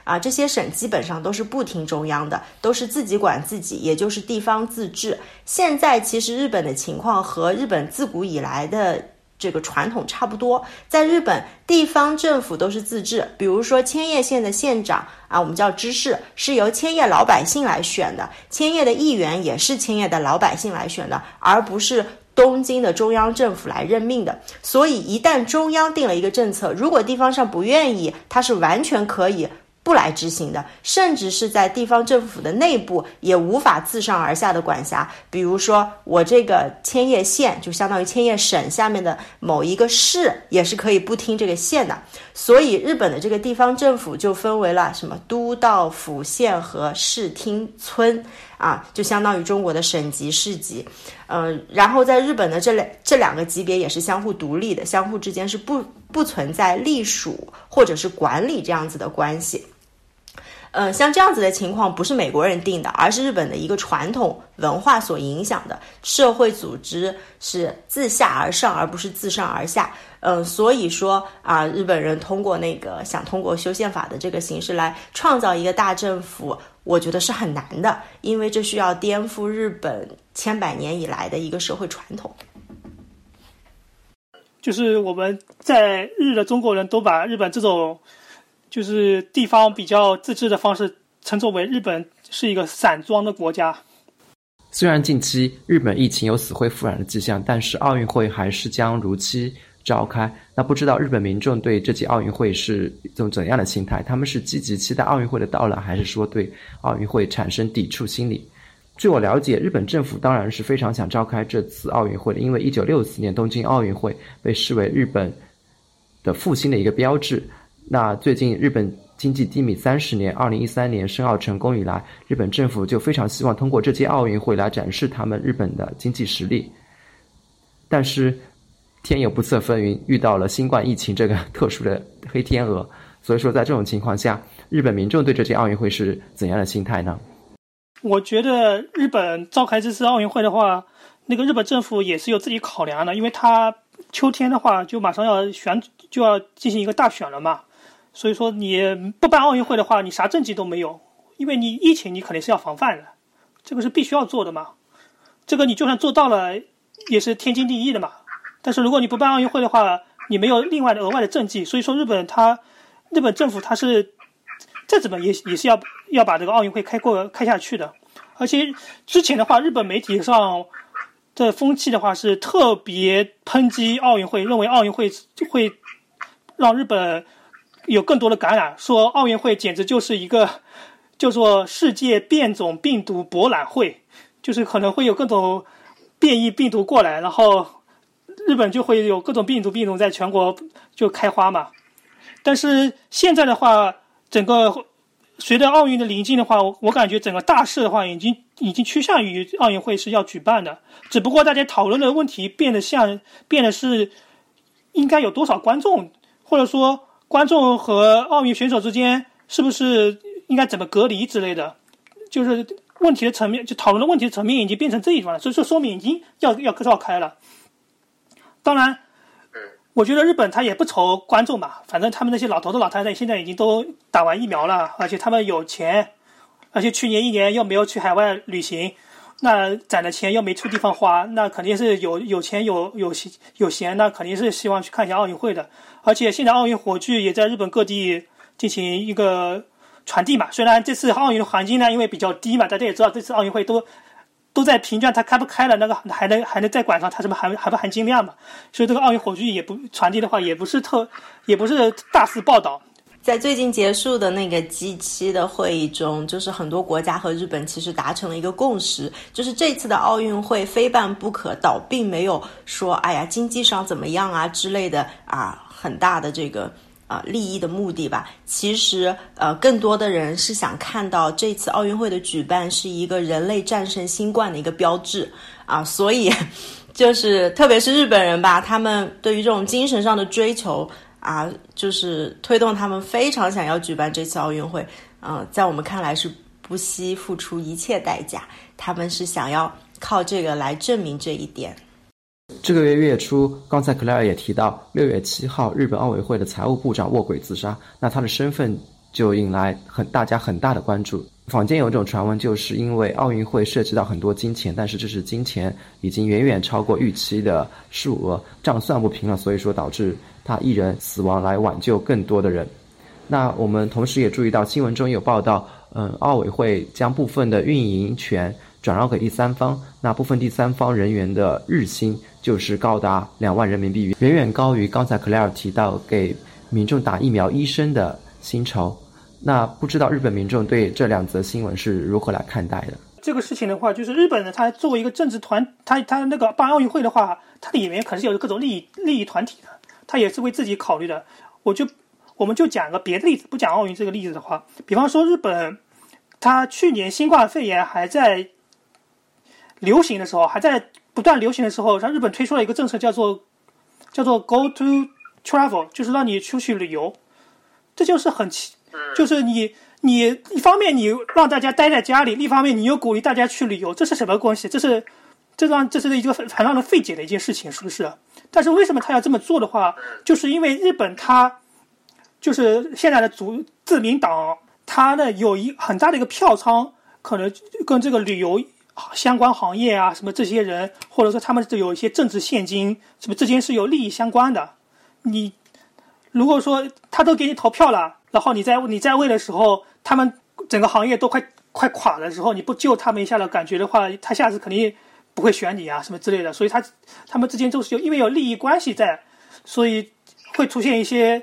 啊。这些省基本上都是不听中央的，都是自己管自己，也就是地方自治。现在其实日本的的情况和日本自古以来的这个传统差不多，在日本地方政府都是自治，比如说千叶县的县长啊，我们叫知事，是由千叶老百姓来选的，千叶的议员也是千叶的老百姓来选的，而不是东京的中央政府来任命的。所以一旦中央定了一个政策，如果地方上不愿意，他是完全可以。不来执行的，甚至是在地方政府的内部也无法自上而下的管辖。比如说，我这个千叶县就相当于千叶省下面的某一个市，也是可以不听这个县的。所以，日本的这个地方政府就分为了什么都道府县和市町村啊，就相当于中国的省级市级。嗯，然后在日本的这两这两个级别也是相互独立的，相互之间是不不存在隶属或者是管理这样子的关系。嗯，像这样子的情况不是美国人定的，而是日本的一个传统文化所影响的。社会组织是自下而上，而不是自上而下。嗯，所以说啊，日本人通过那个想通过修宪法的这个形式来创造一个大政府，我觉得是很难的，因为这需要颠覆日本千百年以来的一个社会传统。就是我们在日的中国人都把日本这种。就是地方比较自治的方式，称作为日本是一个散装的国家。虽然近期日本疫情有死灰复燃的迹象，但是奥运会还是将如期召开。那不知道日本民众对这届奥运会是一种怎样的心态？他们是积极期待奥运会的到来，还是说对奥运会产生抵触心理？据我了解，日本政府当然是非常想召开这次奥运会的，因为一九六四年东京奥运会被视为日本的复兴的一个标志。那最近日本经济低迷三十年，二零一三年申奥成功以来，日本政府就非常希望通过这届奥运会来展示他们日本的经济实力。但是天有不测风云，遇到了新冠疫情这个 特殊的黑天鹅，所以说在这种情况下，日本民众对这届奥运会是怎样的心态呢？我觉得日本召开这次奥运会的话，那个日本政府也是有自己考量的，因为它秋天的话就马上要选，就要进行一个大选了嘛。所以说你不办奥运会的话，你啥政绩都没有，因为你疫情你肯定是要防范的，这个是必须要做的嘛。这个你就算做到了，也是天经地义的嘛。但是如果你不办奥运会的话，你没有另外的额外的政绩，所以说日本它，日本政府它是再怎么也也是要要把这个奥运会开过开下去的。而且之前的话，日本媒体上的风气的话是特别抨击奥运会，认为奥运会会让日本。有更多的感染，说奥运会简直就是一个叫做世界变种病毒博览会，就是可能会有各种变异病毒过来，然后日本就会有各种病毒病毒在全国就开花嘛。但是现在的话，整个随着奥运的临近的话，我感觉整个大势的话已经已经趋向于奥运会是要举办的，只不过大家讨论的问题变得像变得是应该有多少观众，或者说观众和奥运选手之间是不是应该怎么隔离之类的，就是问题的层面，就讨论的问题的层面已经变成这一种了，所以说说明已经要要召开了。当然，我觉得日本他也不愁观众吧，反正他们那些老头子老太太现在已经都打完疫苗了，而且他们有钱，而且去年一年又没有去海外旅行。那攒的钱又没处地方花，那肯定是有有钱有有有闲，那肯定是希望去看一下奥运会的。而且现在奥运火炬也在日本各地进行一个传递嘛。虽然这次奥运的环境呢，因为比较低嘛，大家也知道这次奥运会都都在评价它开不开了，那个还能还能再管上它什么含含不含金量嘛。所以这个奥运火炬也不传递的话，也不是特也不是大肆报道。在最近结束的那个 G 七的会议中，就是很多国家和日本其实达成了一个共识，就是这次的奥运会非办不可，倒并没有说哎呀经济上怎么样啊之类的啊很大的这个啊利益的目的吧。其实呃更多的人是想看到这次奥运会的举办是一个人类战胜新冠的一个标志啊，所以 就是特别是日本人吧，他们对于这种精神上的追求。啊，就是推动他们非常想要举办这次奥运会，嗯，在我们看来是不惜付出一切代价，他们是想要靠这个来证明这一点。这个月月初，刚才克莱尔也提到，六月七号日本奥委会的财务部长卧轨自杀，那他的身份就引来很大家很大的关注。坊间有一种传闻，就是因为奥运会涉及到很多金钱，但是这是金钱已经远远超过预期的数额，账算不平了，所以说导致。他一人死亡来挽救更多的人。那我们同时也注意到新闻中有报道，嗯，奥委会将部分的运营权转让给第三方，那部分第三方人员的日薪就是高达两万人民币，远远高于刚才克莱尔提到给民众打疫苗医生的薪酬。那不知道日本民众对这两则新闻是如何来看待的？这个事情的话，就是日本呢，他作为一个政治团，他他那个办奥运会的话，它里面可是有各种利益利益团体的。他也是为自己考虑的，我就我们就讲个别的例子，不讲奥运这个例子的话，比方说日本，他去年新冠肺炎还在流行的时候，还在不断流行的时候，像日本推出了一个政策，叫做叫做 Go to Travel，就是让你出去旅游，这就是很奇，就是你你一方面你让大家待在家里，另一方面你又鼓励大家去旅游，这是什么关系？这是这让这是一个很很让人费解的一件事情，是不是？但是为什么他要这么做的话，就是因为日本他就是现在的主自民党，他呢有一很大的一个票仓，可能跟这个旅游相关行业啊，什么这些人，或者说他们这有一些政治现金，什么之间是有利益相关的。你如果说他都给你投票了，然后你在你在位的时候，他们整个行业都快快垮的时候，你不救他们一下的感觉的话，他下次肯定。不会选你啊，什么之类的，所以他他们之间就是有因为有利益关系在，所以会出现一些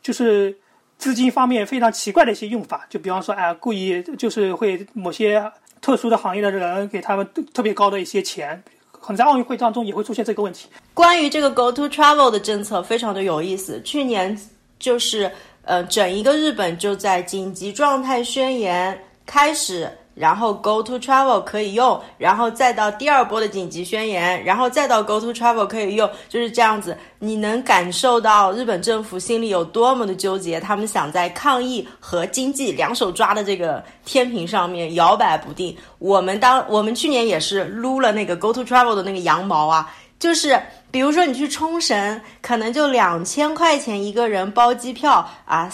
就是资金方面非常奇怪的一些用法，就比方说，哎，故意就是会某些特殊的行业的人给他们特别高的一些钱，可能在奥运会当中也会出现这个问题。关于这个 Go to Travel 的政策非常的有意思，去年就是呃，整一个日本就在紧急状态宣言开始。然后 Go to Travel 可以用，然后再到第二波的紧急宣言，然后再到 Go to Travel 可以用，就是这样子。你能感受到日本政府心里有多么的纠结，他们想在抗疫和经济两手抓的这个天平上面摇摆不定。我们当我们去年也是撸了那个 Go to Travel 的那个羊毛啊，就是比如说你去冲绳，可能就两千块钱一个人包机票啊，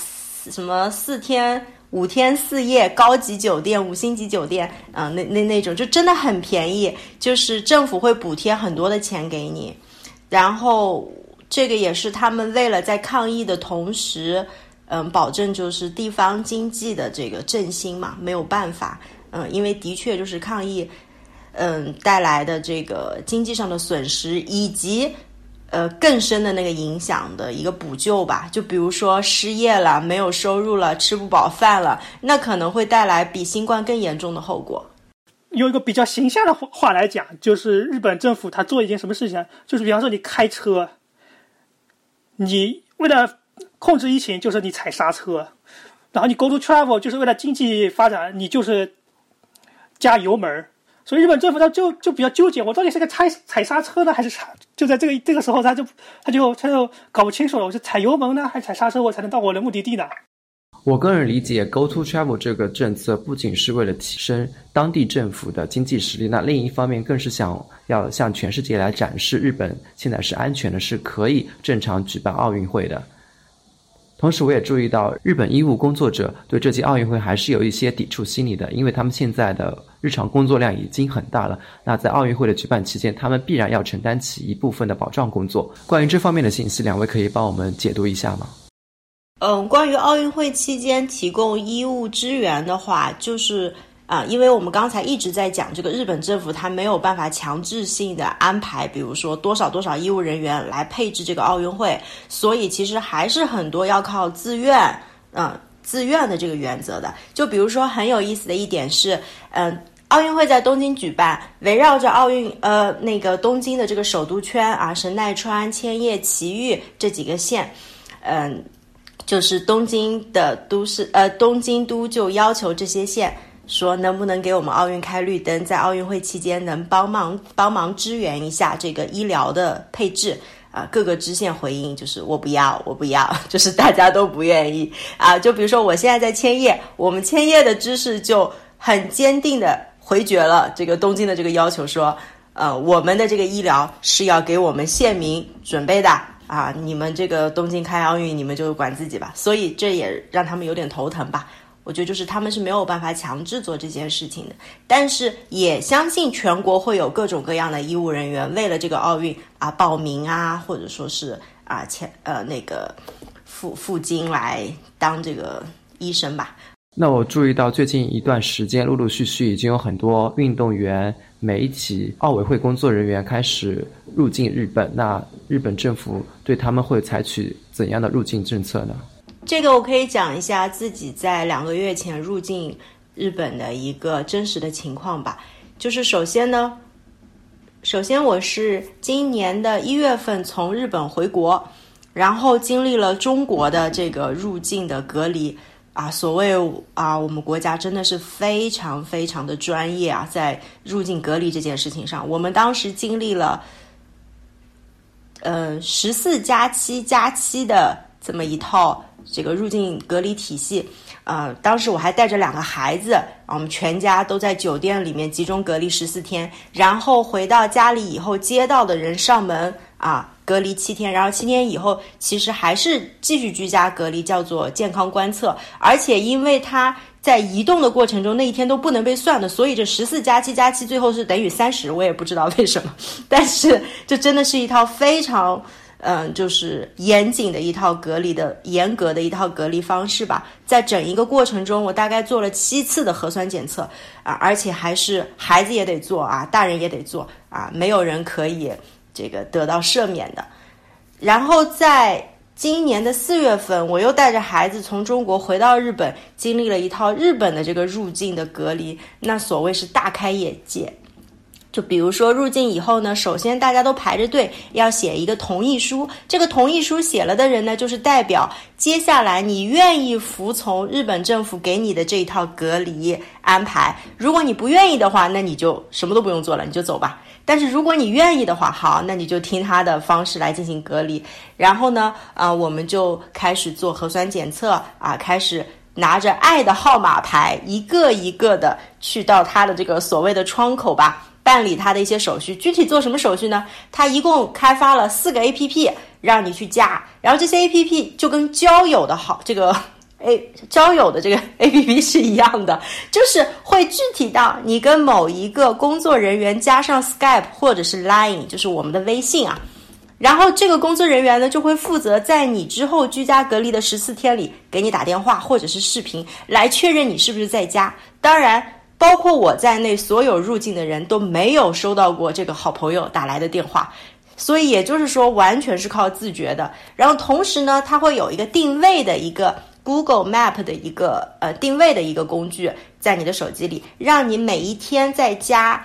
什么四天。五天四夜高级酒店，五星级酒店，嗯，那那那种就真的很便宜，就是政府会补贴很多的钱给你，然后这个也是他们为了在抗疫的同时，嗯，保证就是地方经济的这个振兴嘛，没有办法，嗯，因为的确就是抗疫，嗯，带来的这个经济上的损失以及。呃，更深的那个影响的一个补救吧，就比如说失业了、没有收入了、吃不饱饭了，那可能会带来比新冠更严重的后果。用一个比较形象的话来讲，就是日本政府他做一件什么事情，就是比方说你开车，你为了控制疫情，就是你踩刹车；然后你 go to travel，就是为了经济发展，你就是加油门所以日本政府他就就比较纠结，我到底是个踩踩刹车呢，还是踩？就在这个这个时候，他就他就他就搞不清楚了，我是踩油门呢，还是踩刹车，我才能到我的目的地呢？我个人理解，Go to Travel 这个政策不仅是为了提升当地政府的经济实力，那另一方面更是想要向全世界来展示日本现在是安全的，是可以正常举办奥运会的。同时，我也注意到日本医务工作者对这届奥运会还是有一些抵触心理的，因为他们现在的日常工作量已经很大了。那在奥运会的举办期间，他们必然要承担起一部分的保障工作。关于这方面的信息，两位可以帮我们解读一下吗？嗯，关于奥运会期间提供医务支援的话，就是啊，因为我们刚才一直在讲这个日本政府，它没有办法强制性的安排，比如说多少多少医务人员来配置这个奥运会，所以其实还是很多要靠自愿，嗯，自愿的这个原则的。就比如说很有意思的一点是，嗯，奥运会在东京举办，围绕着奥运，呃，那个东京的这个首都圈啊，神奈川、千叶、埼玉这几个县，嗯。就是东京的都市，呃，东京都就要求这些县说，能不能给我们奥运开绿灯，在奥运会期间能帮忙帮忙支援一下这个医疗的配置啊？各个支线回应就是我不要，我不要，就是大家都不愿意啊。就比如说我现在在千叶，我们千叶的知识就很坚定的回绝了这个东京的这个要求，说，呃，我们的这个医疗是要给我们县民准备的。啊，你们这个东京开奥运，你们就管自己吧。所以这也让他们有点头疼吧。我觉得就是他们是没有办法强制做这件事情的，但是也相信全国会有各种各样的医务人员为了这个奥运啊报名啊，或者说是啊前呃那个赴赴京来当这个医生吧。那我注意到最近一段时间，陆陆续续已经有很多运动员、媒体、奥委会工作人员开始入境日本。那日本政府对他们会采取怎样的入境政策呢？这个我可以讲一下自己在两个月前入境日本的一个真实的情况吧。就是首先呢，首先我是今年的一月份从日本回国，然后经历了中国的这个入境的隔离。啊，所谓啊，我们国家真的是非常非常的专业啊，在入境隔离这件事情上，我们当时经历了，呃，十四加七加七的这么一套这个入境隔离体系。呃，当时我还带着两个孩子，我们全家都在酒店里面集中隔离十四天，然后回到家里以后，接到的人上门啊。隔离七天，然后七天以后，其实还是继续居家隔离，叫做健康观测。而且因为他在移动的过程中，那一天都不能被算的，所以这十四加七加七最后是等于三十。我也不知道为什么，但是这真的是一套非常嗯，就是严谨的一套隔离的严格的一套隔离方式吧。在整一个过程中，我大概做了七次的核酸检测啊，而且还是孩子也得做啊，大人也得做啊，没有人可以。这个得到赦免的，然后在今年的四月份，我又带着孩子从中国回到日本，经历了一套日本的这个入境的隔离，那所谓是大开眼界。就比如说入境以后呢，首先大家都排着队要写一个同意书，这个同意书写了的人呢，就是代表接下来你愿意服从日本政府给你的这一套隔离安排。如果你不愿意的话，那你就什么都不用做了，你就走吧。但是如果你愿意的话，好，那你就听他的方式来进行隔离。然后呢，啊，我们就开始做核酸检测啊，开始拿着爱的号码牌，一个一个的去到他的这个所谓的窗口吧，办理他的一些手续。具体做什么手续呢？他一共开发了四个 A P P 让你去加，然后这些 A P P 就跟交友的好这个。A 交友的这个 A P P 是一样的，就是会具体到你跟某一个工作人员加上 Skype 或者是 Line，就是我们的微信啊，然后这个工作人员呢就会负责在你之后居家隔离的十四天里给你打电话或者是视频来确认你是不是在家。当然，包括我在内，所有入境的人都没有收到过这个好朋友打来的电话，所以也就是说完全是靠自觉的。然后同时呢，它会有一个定位的一个。Google Map 的一个呃定位的一个工具，在你的手机里，让你每一天在家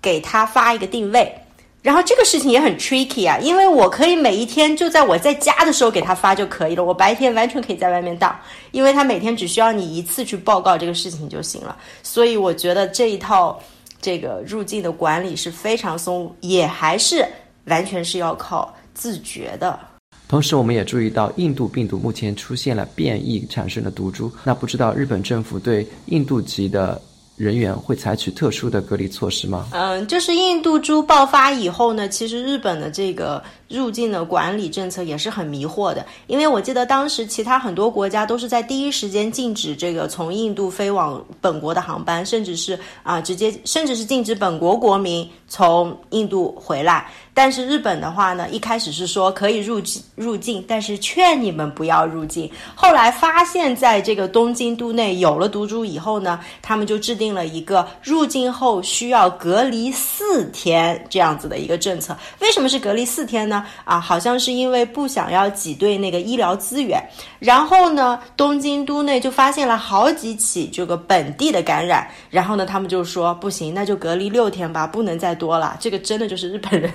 给他发一个定位。然后这个事情也很 tricky 啊，因为我可以每一天就在我在家的时候给他发就可以了，我白天完全可以在外面荡，因为他每天只需要你一次去报告这个事情就行了。所以我觉得这一套这个入境的管理是非常松，也还是完全是要靠自觉的。同时，我们也注意到，印度病毒目前出现了变异产生的毒株。那不知道日本政府对印度籍的人员会采取特殊的隔离措施吗？嗯，就是印度猪爆发以后呢，其实日本的这个入境的管理政策也是很迷惑的。因为我记得当时其他很多国家都是在第一时间禁止这个从印度飞往本国的航班，甚至是啊直接甚至是禁止本国国民从印度回来。但是日本的话呢，一开始是说可以入境入境，但是劝你们不要入境。后来发现，在这个东京都内有了毒株以后呢，他们就制定了一个入境后需要隔离四天这样子的一个政策。为什么是隔离四天呢？啊，好像是因为不想要挤兑那个医疗资源。然后呢，东京都内就发现了好几起这个本地的感染。然后呢，他们就说不行，那就隔离六天吧，不能再多了。这个真的就是日本人。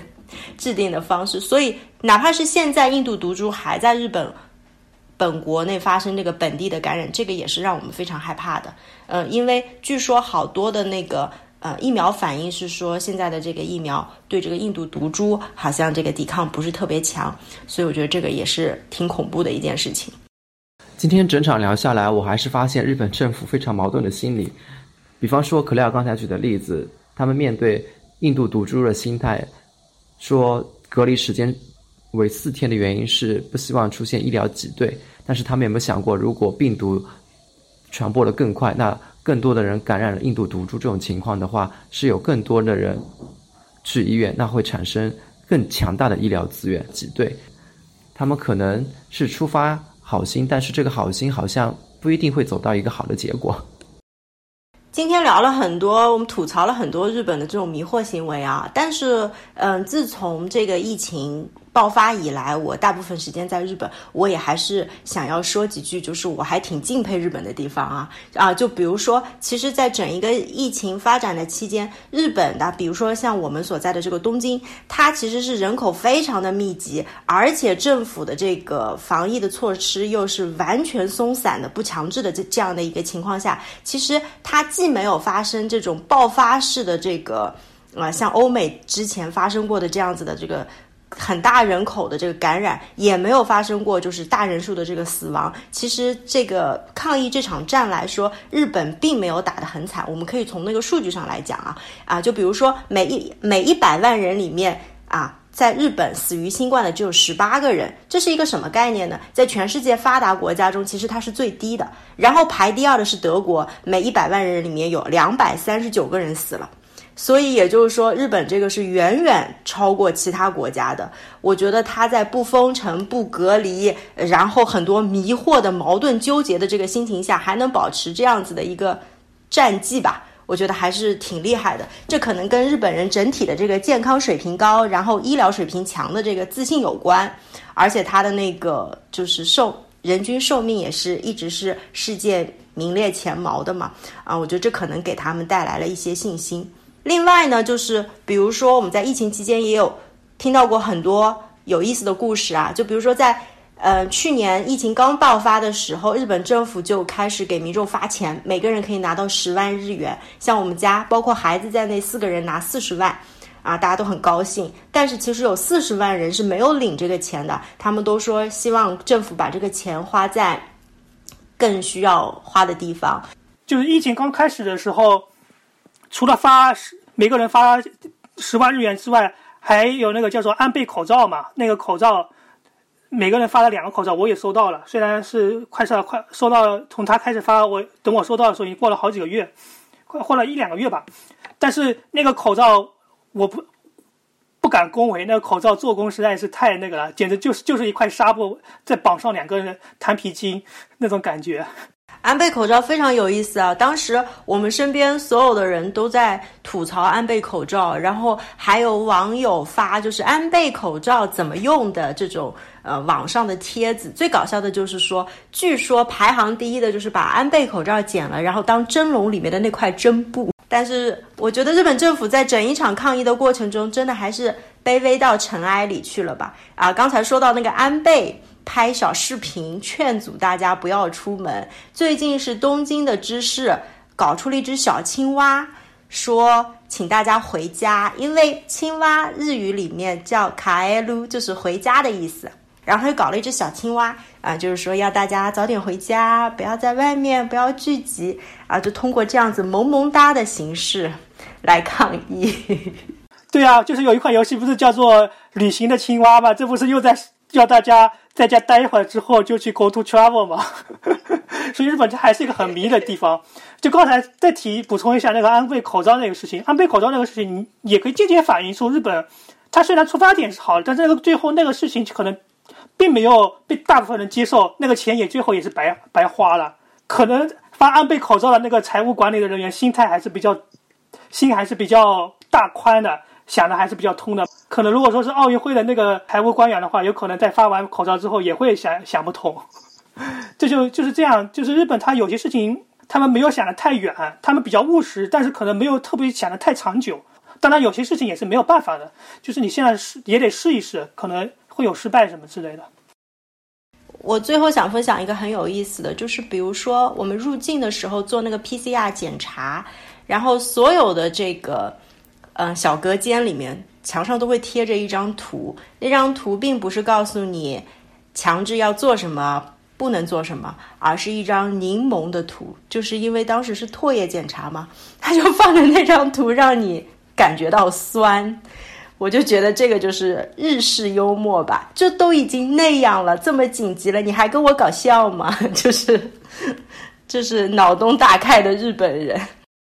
制定的方式，所以哪怕是现在印度毒株还在日本本国内发生这个本地的感染，这个也是让我们非常害怕的。嗯，因为据说好多的那个呃疫苗反应是说，现在的这个疫苗对这个印度毒株好像这个抵抗不是特别强，所以我觉得这个也是挺恐怖的一件事情。今天整场聊下来，我还是发现日本政府非常矛盾的心理。比方说，可莱尔刚才举的例子，他们面对印度毒株的心态。说隔离时间为四天的原因是不希望出现医疗挤兑，但是他们有没有想过，如果病毒传播的更快，那更多的人感染了印度毒株这种情况的话，是有更多的人去医院，那会产生更强大的医疗资源挤兑。他们可能是出发好心，但是这个好心好像不一定会走到一个好的结果。今天聊了很多，我们吐槽了很多日本的这种迷惑行为啊，但是，嗯，自从这个疫情。爆发以来，我大部分时间在日本，我也还是想要说几句，就是我还挺敬佩日本的地方啊啊！就比如说，其实，在整一个疫情发展的期间，日本的，比如说像我们所在的这个东京，它其实是人口非常的密集，而且政府的这个防疫的措施又是完全松散的、不强制的这这样的一个情况下，其实它既没有发生这种爆发式的这个啊，像欧美之前发生过的这样子的这个。很大人口的这个感染也没有发生过，就是大人数的这个死亡。其实这个抗疫这场战来说，日本并没有打得很惨。我们可以从那个数据上来讲啊啊，就比如说每一每一百万人里面啊，在日本死于新冠的只有十八个人，这是一个什么概念呢？在全世界发达国家中，其实它是最低的。然后排第二的是德国，每一百万人里面有两百三十九个人死了。所以也就是说，日本这个是远远超过其他国家的。我觉得他在不封城、不隔离，然后很多迷惑的、矛盾纠结的这个心情下，还能保持这样子的一个战绩吧？我觉得还是挺厉害的。这可能跟日本人整体的这个健康水平高，然后医疗水平强的这个自信有关。而且他的那个就是寿人均寿命也是一直是世界名列前茅的嘛。啊，我觉得这可能给他们带来了一些信心。另外呢，就是比如说我们在疫情期间也有听到过很多有意思的故事啊，就比如说在呃去年疫情刚爆发的时候，日本政府就开始给民众发钱，每个人可以拿到十万日元。像我们家包括孩子在内四个人拿四十万，啊，大家都很高兴。但是其实有四十万人是没有领这个钱的，他们都说希望政府把这个钱花在更需要花的地方。就是疫情刚开始的时候。除了发每个人发十万日元之外，还有那个叫做安倍口罩嘛？那个口罩每个人发了两个口罩，我也收到了。虽然是快收到快收到，从他开始发，我等我收到的时候已经过了好几个月，快过了一两个月吧。但是那个口罩我不不敢恭维，那个口罩做工实在是太那个了，简直就是就是一块纱布再绑上两个弹皮筋那种感觉。安倍口罩非常有意思啊！当时我们身边所有的人都在吐槽安倍口罩，然后还有网友发就是安倍口罩怎么用的这种呃网上的帖子。最搞笑的就是说，据说排行第一的就是把安倍口罩剪了，然后当蒸笼里面的那块真布。但是我觉得日本政府在整一场抗疫的过程中，真的还是卑微到尘埃里去了吧？啊，刚才说到那个安倍。拍小视频劝阻大家不要出门。最近是东京的知事搞出了一只小青蛙，说请大家回家，因为青蛙日语里面叫卡埃鲁，就是回家的意思。然后又搞了一只小青蛙啊，就是说要大家早点回家，不要在外面，不要聚集啊，就通过这样子萌萌哒的形式来抗议。对啊，就是有一款游戏不是叫做《旅行的青蛙》吗？这不是又在叫大家在家待一会儿之后就去 go to travel 吗？所以日本这还是一个很迷的地方。就刚才再提补充一下那个安倍口罩那个事情，安倍口罩那个事情，你也可以间接反映出日本，它虽然出发点是好的，但是那个最后那个事情可能。并没有被大部分人接受，那个钱也最后也是白白花了。可能发安倍口罩的那个财务管理的人员心态还是比较，心还是比较大宽的，想的还是比较通的。可能如果说是奥运会的那个财务官员的话，有可能在发完口罩之后也会想想不通。这就就是这样，就是日本他有些事情他们没有想的太远，他们比较务实，但是可能没有特别想的太长久。当然有些事情也是没有办法的，就是你现在试也得试一试，可能。会有失败什么之类的。我最后想分享一个很有意思的，就是比如说我们入境的时候做那个 PCR 检查，然后所有的这个嗯小隔间里面墙上都会贴着一张图，那张图并不是告诉你强制要做什么不能做什么，而是一张柠檬的图，就是因为当时是唾液检查嘛，他就放着那张图让你感觉到酸。我就觉得这个就是日式幽默吧，就都已经那样了，这么紧急了，你还跟我搞笑吗？就是，就是脑洞大开的日本人。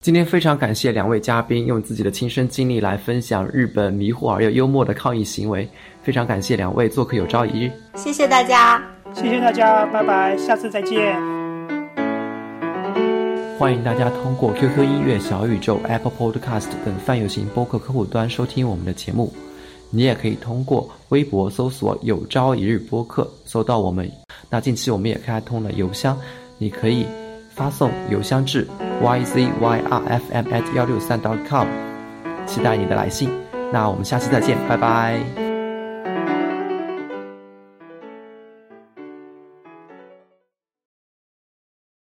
今天非常感谢两位嘉宾用自己的亲身经历来分享日本迷惑而又幽默的抗议行为，非常感谢两位做客有朝一日。谢谢大家，谢谢大家，拜拜，下次再见。欢迎大家通过 QQ 音乐、小宇宙、Apple Podcast 等泛有型播客客户端收听我们的节目。你也可以通过微博搜索“有朝一日播客”搜到我们。那近期我们也开通了邮箱，你可以发送邮箱至 yzyrfm@ 幺六三 .com，期待你的来信。那我们下期再见，拜拜。